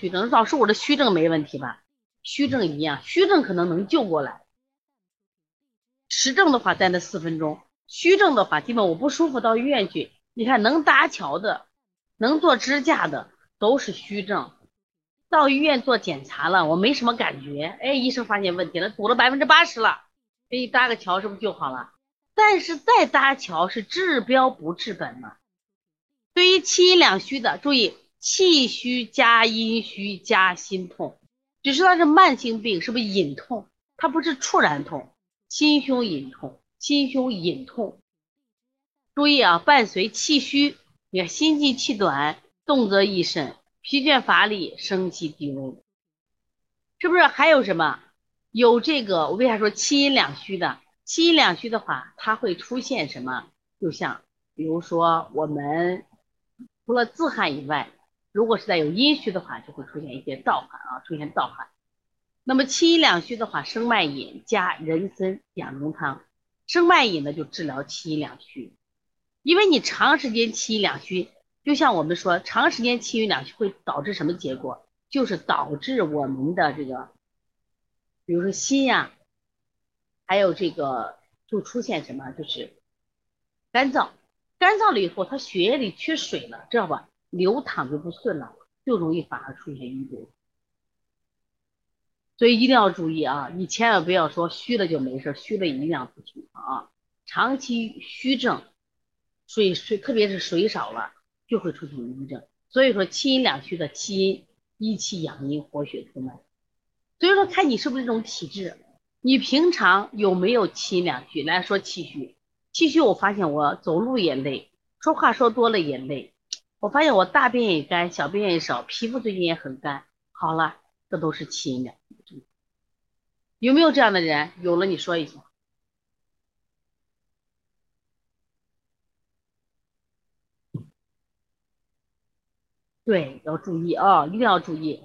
虚症，老师我的虚症没问题吧？虚症一样，虚症可能能救过来。实症的话在那四分钟，虚症的话基本我不舒服到医院去。你看能搭桥的，能做支架的都是虚症。到医院做检查了，我没什么感觉，哎，医生发现问题了，堵了百分之八十了，给你搭个桥是不是就好了？但是再搭桥是治标不治本嘛。对于气阴两虚的，注意气虚加阴虚加心痛，只是它是慢性病，是不是隐痛？它不是猝然痛，心胸隐痛，心胸隐痛。注意啊，伴随气虚，你看心悸气短，动则益肾。疲倦乏力，生气低温，是不是还有什么？有这个，我为啥说气阴两虚的？气阴两虚的话，它会出现什么？就像比如说，我们除了自汗以外，如果是在有阴虚的话，就会出现一些盗汗啊，出现盗汗。那么气阴两虚的话，生脉饮加人参养荣汤。生脉饮呢，就治疗气阴两虚，因为你长时间气阴两虚。就像我们说，长时间气阴两虚会导致什么结果？就是导致我们的这个，比如说心呀，还有这个就出现什么？就是干燥，干燥了以后，它血液里缺水了，知道吧？流淌就不顺了，就容易反而出现淤堵。所以一定要注意啊！你千万不要说虚了就没事，虚了一定要咨询啊！长期虚症，水水特别是水少了。就会出现瘀症，所以说气阴两虚的气阴益气养阴活血通脉，所以说看你是不是这种体质，你平常有没有气阴两虚？来说气虚，气虚我发现我走路也累，说话说多了也累，我发现我大便也干，小便也少，皮肤最近也很干。好了，这都是起因的有没有这样的人？有了你说一下。对，要注意啊，一定要注意。